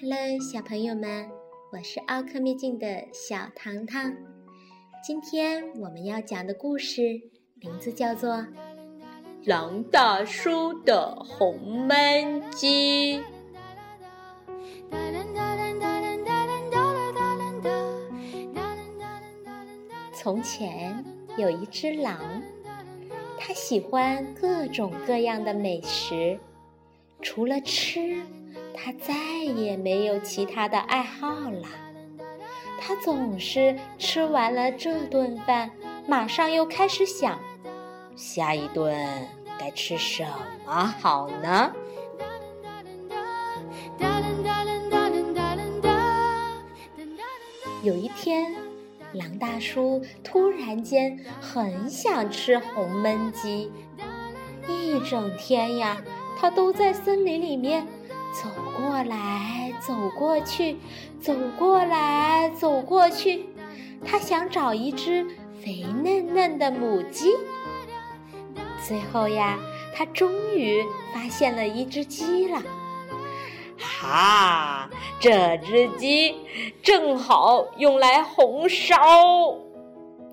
Hello，小朋友们，我是奥克秘境的小糖糖。今天我们要讲的故事名字叫做《狼大叔的红焖鸡》。从前有一只狼，它喜欢各种各样的美食，除了吃。他再也没有其他的爱好了。他总是吃完了这顿饭，马上又开始想，下一顿该吃什么好呢？有一天，狼大叔突然间很想吃红焖鸡，一整天呀，他都在森林里面。走过来，走过去，走过来，走过去。他想找一只肥嫩嫩的母鸡。最后呀，他终于发现了一只鸡了。哈，这只鸡正好用来红烧。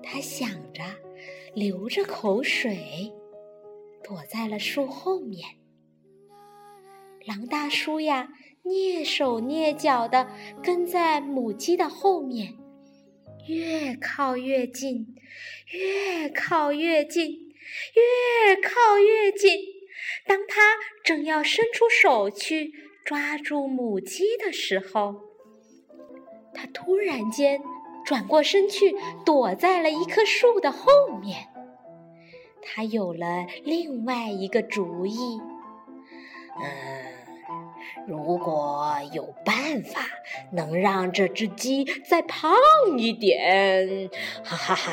他想着，流着口水，躲在了树后面。狼大叔呀，蹑手蹑脚地跟在母鸡的后面，越靠越近，越靠越近，越靠越近。当他正要伸出手去抓住母鸡的时候，他突然间转过身去，躲在了一棵树的后面。他有了另外一个主意，嗯。如果有办法能让这只鸡再胖一点，哈哈哈，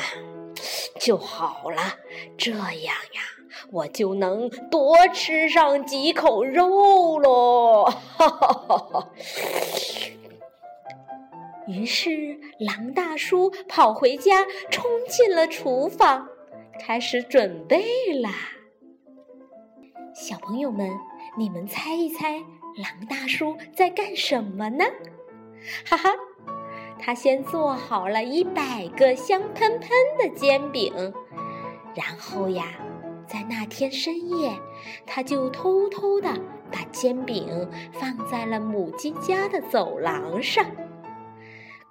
就好了。这样呀，我就能多吃上几口肉喽！哈哈哈哈。于是，狼大叔跑回家，冲进了厨房，开始准备啦。小朋友们，你们猜一猜？狼大叔在干什么呢？哈哈，他先做好了一百个香喷喷的煎饼，然后呀，在那天深夜，他就偷偷的把煎饼放在了母鸡家的走廊上。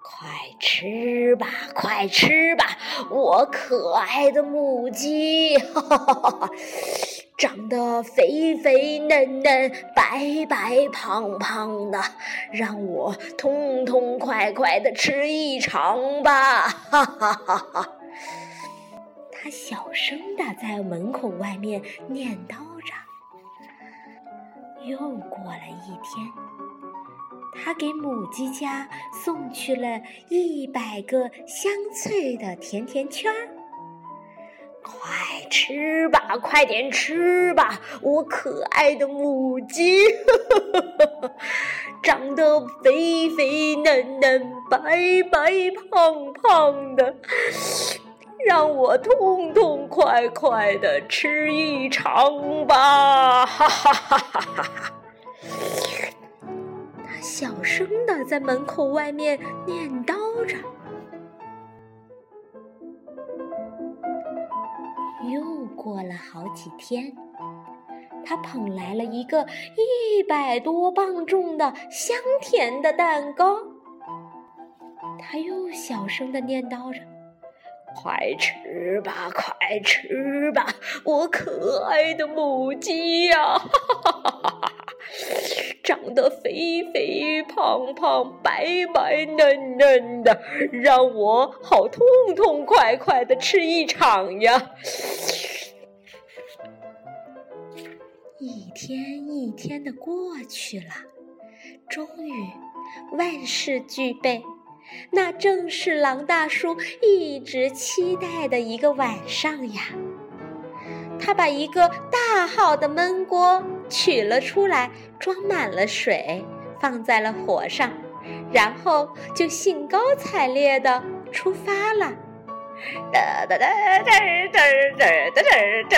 快吃吧，快吃吧，我可爱的母鸡！哈哈哈哈哈。长得肥肥嫩嫩、白白胖胖的，让我痛痛快快的吃一场吧！哈哈哈哈！他小声的在门口外面念叨着。又过了一天，他给母鸡家送去了一百个香脆的甜甜圈儿。快吃吧，快点吃吧，我可爱的母鸡，长得肥肥嫩嫩、白白胖胖的，让我痛痛快快的吃一场吧！哈哈哈哈哈哈！他小声的在门口外面念叨着。又过了好几天，他捧来了一个一百多磅重的香甜的蛋糕。他又小声的念叨着：“快吃吧，快吃吧，我可爱的母鸡呀！”哈哈哈哈哈哈。长得肥肥胖胖、白白嫩嫩的，让我好痛痛快快的吃一场呀！一天一天的过去了，终于万事俱备，那正是狼大叔一直期待的一个晚上呀！他把一个大号的焖锅取了出来，装满了水，放在了火上，然后就兴高采烈地出发了。哒哒哒哒哒哒哒哒哒！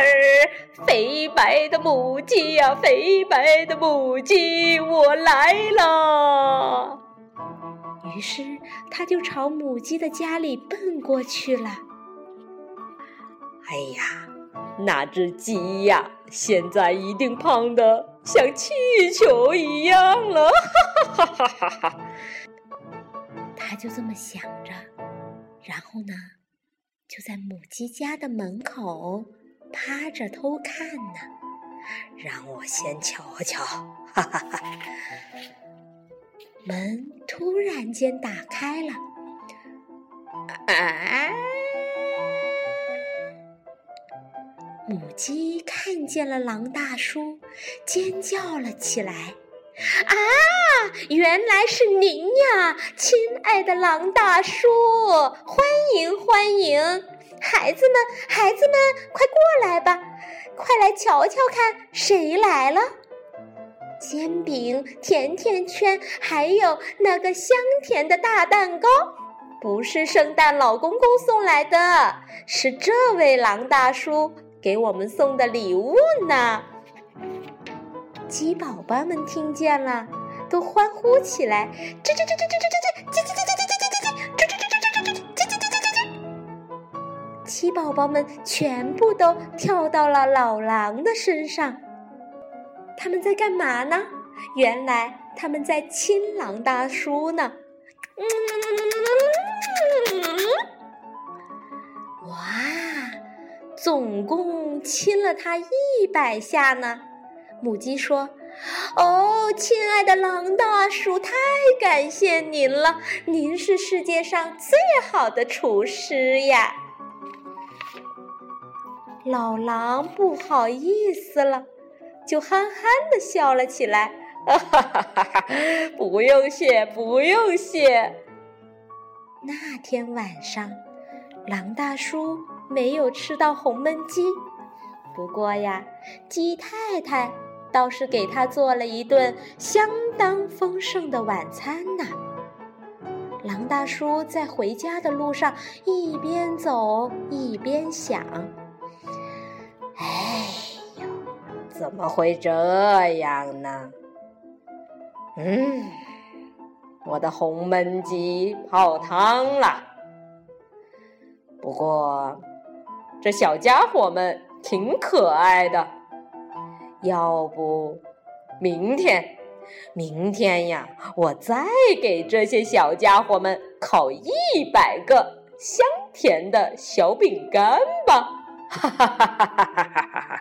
肥白的母鸡呀，肥白的母鸡，我来了。于是，他就朝母鸡的家里奔过去了。哎呀，那只鸡呀，现在一定胖的像气球一样了！哈哈哈哈哈哈！他就这么想着，然后呢，就在母鸡家的门口趴着偷看呢。让我先瞧瞧，哈哈哈！门突然间打开了，啊！母鸡看见了狼大叔，尖叫了起来。啊！原来是您呀，亲爱的狼大叔，欢迎欢迎！孩子们，孩子们，快过来吧，快来瞧瞧看，谁来了？煎饼、甜甜圈，还有那个香甜的大蛋糕，不是圣诞老公公送来的，是这位狼大叔给我们送的礼物呢。鸡宝宝们听见了，都欢呼起来：“吱吱吱吱吱吱吱吱，叽叽叽叽叽叽叽叽，吱吱吱吱吱吱吱，叽叽叽叽叽叽。”鸡宝宝们全部都跳到了老狼的身上。他们在干嘛呢？原来他们在亲狼大叔呢。哇，总共亲了他一百下呢。母鸡说：“哦，亲爱的狼大叔，太感谢您了！您是世界上最好的厨师呀！”老狼不好意思了，就憨憨的笑了起来：“哈哈哈哈不用谢，不用谢。”那天晚上，狼大叔没有吃到红焖鸡，不过呀，鸡太太。倒是给他做了一顿相当丰盛的晚餐呢。狼大叔在回家的路上一边走一边想：“哎呦，怎么会这样呢？嗯，我的红焖鸡泡汤了。不过，这小家伙们挺可爱的。”要不，明天，明天呀，我再给这些小家伙们烤一百个香甜的小饼干吧！哈哈哈哈哈哈哈哈！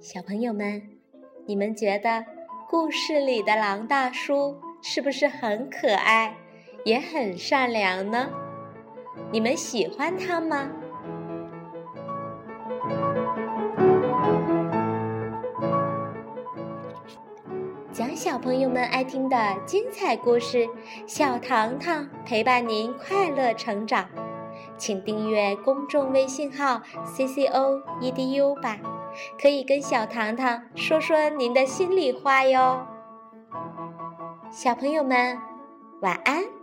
小朋友们，你们觉得故事里的狼大叔是不是很可爱？也很善良呢，你们喜欢他吗？讲小朋友们爱听的精彩故事，小糖糖陪伴您快乐成长。请订阅公众微信号 “c c o e d u” 吧，可以跟小糖糖说说您的心里话哟。小朋友们，晚安。